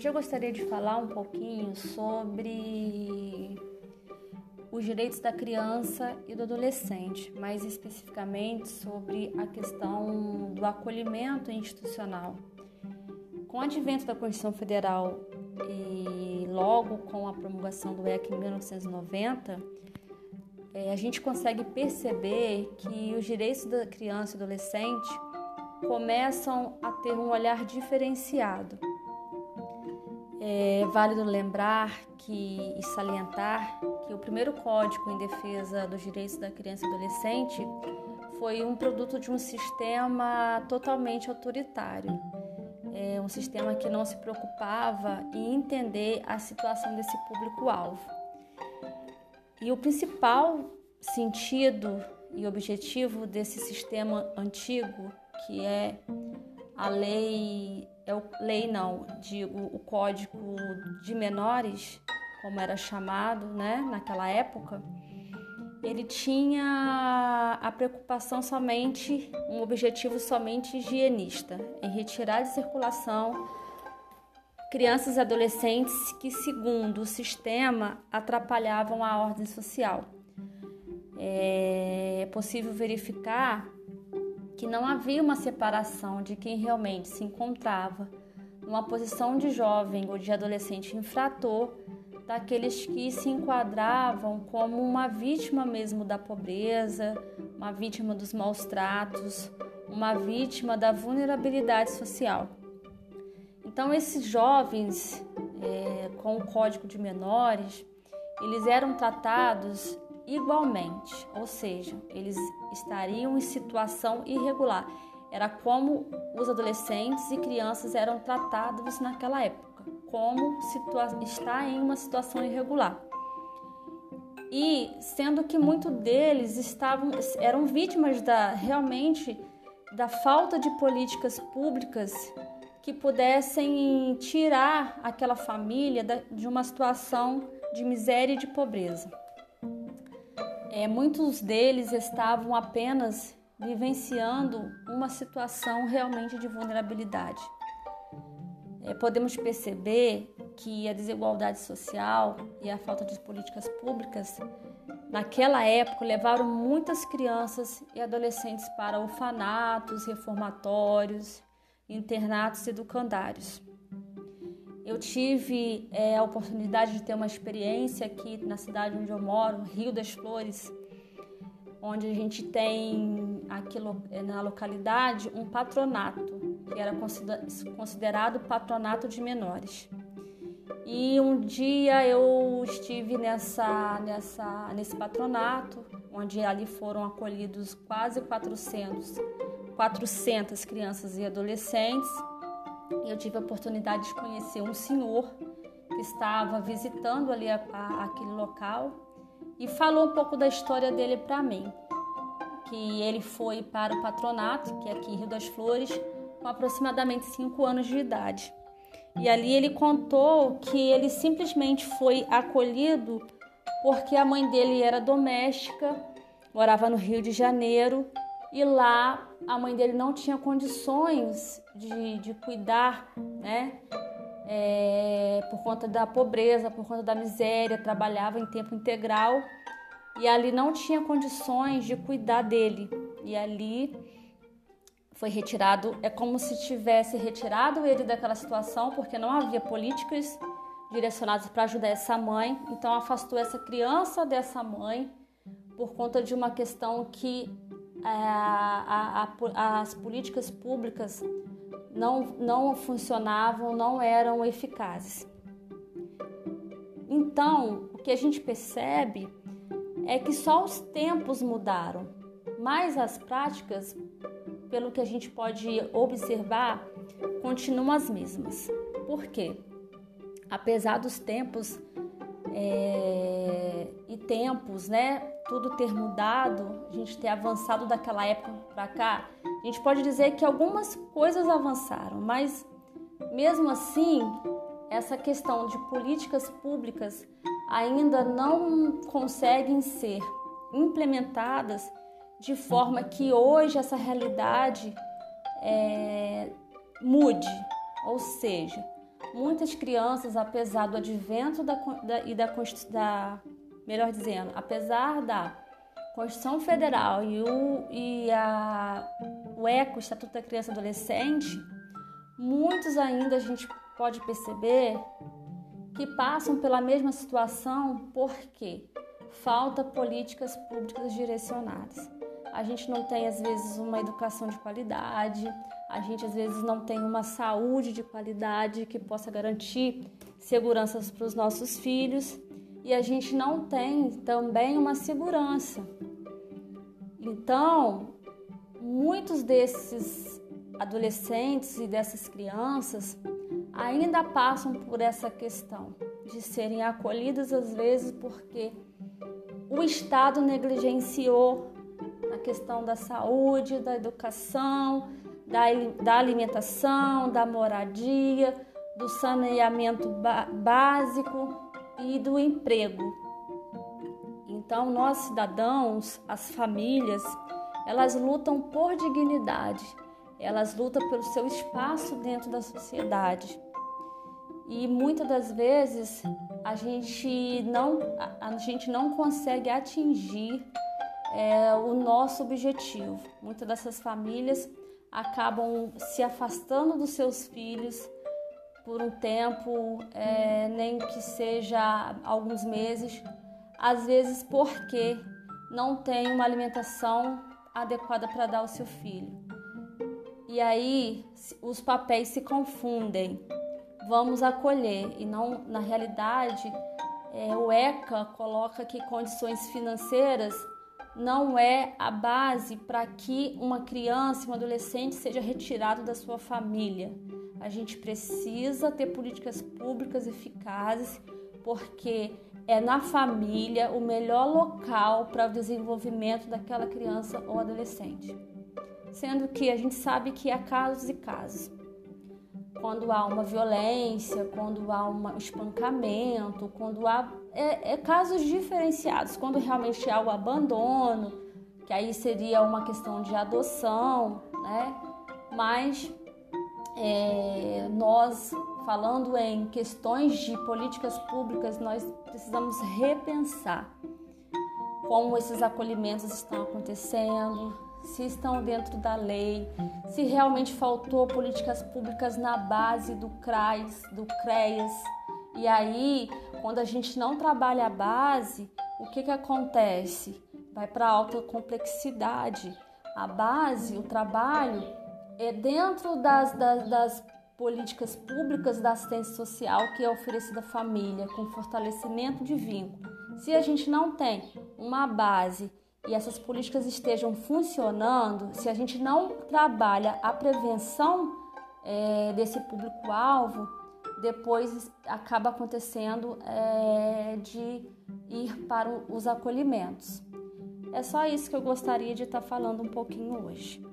Hoje eu gostaria de falar um pouquinho sobre os direitos da criança e do adolescente, mais especificamente sobre a questão do acolhimento institucional. Com o advento da Constituição Federal e logo com a promulgação do ECA em 1990, é, a gente consegue perceber que os direitos da criança e adolescente começam a ter um olhar diferenciado é válido lembrar que, e salientar que o primeiro Código em Defesa dos Direitos da Criança e Adolescente foi um produto de um sistema totalmente autoritário, é um sistema que não se preocupava em entender a situação desse público-alvo. E o principal sentido e objetivo desse sistema antigo, que é a lei é o lei não, digo o código de menores, como era chamado, né, naquela época, ele tinha a preocupação somente, um objetivo somente higienista, em retirar de circulação crianças e adolescentes que, segundo o sistema, atrapalhavam a ordem social. É possível verificar que não havia uma separação de quem realmente se encontrava numa posição de jovem ou de adolescente infrator daqueles que se enquadravam como uma vítima mesmo da pobreza, uma vítima dos maus tratos, uma vítima da vulnerabilidade social. Então, esses jovens é, com o Código de Menores, eles eram tratados igualmente, ou seja, eles estariam em situação irregular. Era como os adolescentes e crianças eram tratados naquela época, como está em uma situação irregular. E sendo que muitos deles estavam eram vítimas da realmente da falta de políticas públicas que pudessem tirar aquela família de uma situação de miséria e de pobreza. É, muitos deles estavam apenas vivenciando uma situação realmente de vulnerabilidade. É, podemos perceber que a desigualdade social e a falta de políticas públicas naquela época levaram muitas crianças e adolescentes para orfanatos, reformatórios, internatos educandários. Eu tive é, a oportunidade de ter uma experiência aqui na cidade onde eu moro, Rio das Flores, onde a gente tem aqui é, na localidade um patronato, que era considerado patronato de menores. E um dia eu estive nessa, nessa, nesse patronato, onde ali foram acolhidos quase 400, 400 crianças e adolescentes eu tive a oportunidade de conhecer um senhor que estava visitando ali a, a, aquele local e falou um pouco da história dele para mim. Que ele foi para o patronato, que é aqui em Rio das Flores, com aproximadamente 5 anos de idade. E ali ele contou que ele simplesmente foi acolhido porque a mãe dele era doméstica, morava no Rio de Janeiro e lá a mãe dele não tinha condições de, de cuidar, né? É, por conta da pobreza, por conta da miséria, trabalhava em tempo integral e ali não tinha condições de cuidar dele. E ali foi retirado, é como se tivesse retirado ele daquela situação, porque não havia políticas direcionadas para ajudar essa mãe, então afastou essa criança dessa mãe por conta de uma questão que a, a, as políticas públicas não, não funcionavam, não eram eficazes. Então, o que a gente percebe é que só os tempos mudaram, mas as práticas, pelo que a gente pode observar, continuam as mesmas. Por quê? Apesar dos tempos é, e tempos, né, tudo ter mudado, a gente ter avançado daquela época para cá, a gente pode dizer que algumas coisas avançaram, mas mesmo assim, essa questão de políticas públicas ainda não conseguem ser implementadas de forma que hoje essa realidade é, mude, ou seja, muitas crianças, apesar do advento da, da, e da, da, melhor dizendo, apesar da Constituição Federal e o, e a, o ECO, Estatuto da Criança e Adolescente, muitos ainda a gente pode perceber que passam pela mesma situação porque falta políticas públicas direcionadas. A gente não tem às vezes uma educação de qualidade, a gente às vezes não tem uma saúde de qualidade que possa garantir segurança para os nossos filhos e a gente não tem também uma segurança. Então, muitos desses adolescentes e dessas crianças ainda passam por essa questão de serem acolhidas às vezes porque o Estado negligenciou a questão da saúde, da educação, da, da alimentação, da moradia, do saneamento básico e do emprego. Então, nós cidadãos, as famílias, elas lutam por dignidade, elas lutam pelo seu espaço dentro da sociedade. E muitas das vezes a gente não, a gente não consegue atingir é, o nosso objetivo. Muitas dessas famílias acabam se afastando dos seus filhos por um tempo, é, nem que seja alguns meses, às vezes porque não tem uma alimentação adequada para dar ao seu filho. E aí os papéis se confundem vamos acolher e não na realidade é, o ECA coloca que condições financeiras não é a base para que uma criança, um adolescente seja retirado da sua família. A gente precisa ter políticas públicas eficazes, porque é na família o melhor local para o desenvolvimento daquela criança ou adolescente. Sendo que a gente sabe que há casos e casos quando há uma violência, quando há um espancamento, quando há é, é, casos diferenciados, quando realmente há o abandono, que aí seria uma questão de adoção, né? Mas é, nós falando em questões de políticas públicas, nós precisamos repensar como esses acolhimentos estão acontecendo, se estão dentro da lei, se realmente faltou políticas públicas na base do CRAS, do CREAS. E aí, quando a gente não trabalha a base, o que, que acontece? Vai para alta complexidade. A base, o trabalho, é dentro das, das, das políticas públicas da assistência social que é oferecida à família, com fortalecimento de vínculo. Se a gente não tem uma base e essas políticas estejam funcionando, se a gente não trabalha a prevenção é, desse público-alvo, depois acaba acontecendo é, de ir para os acolhimentos. É só isso que eu gostaria de estar falando um pouquinho hoje.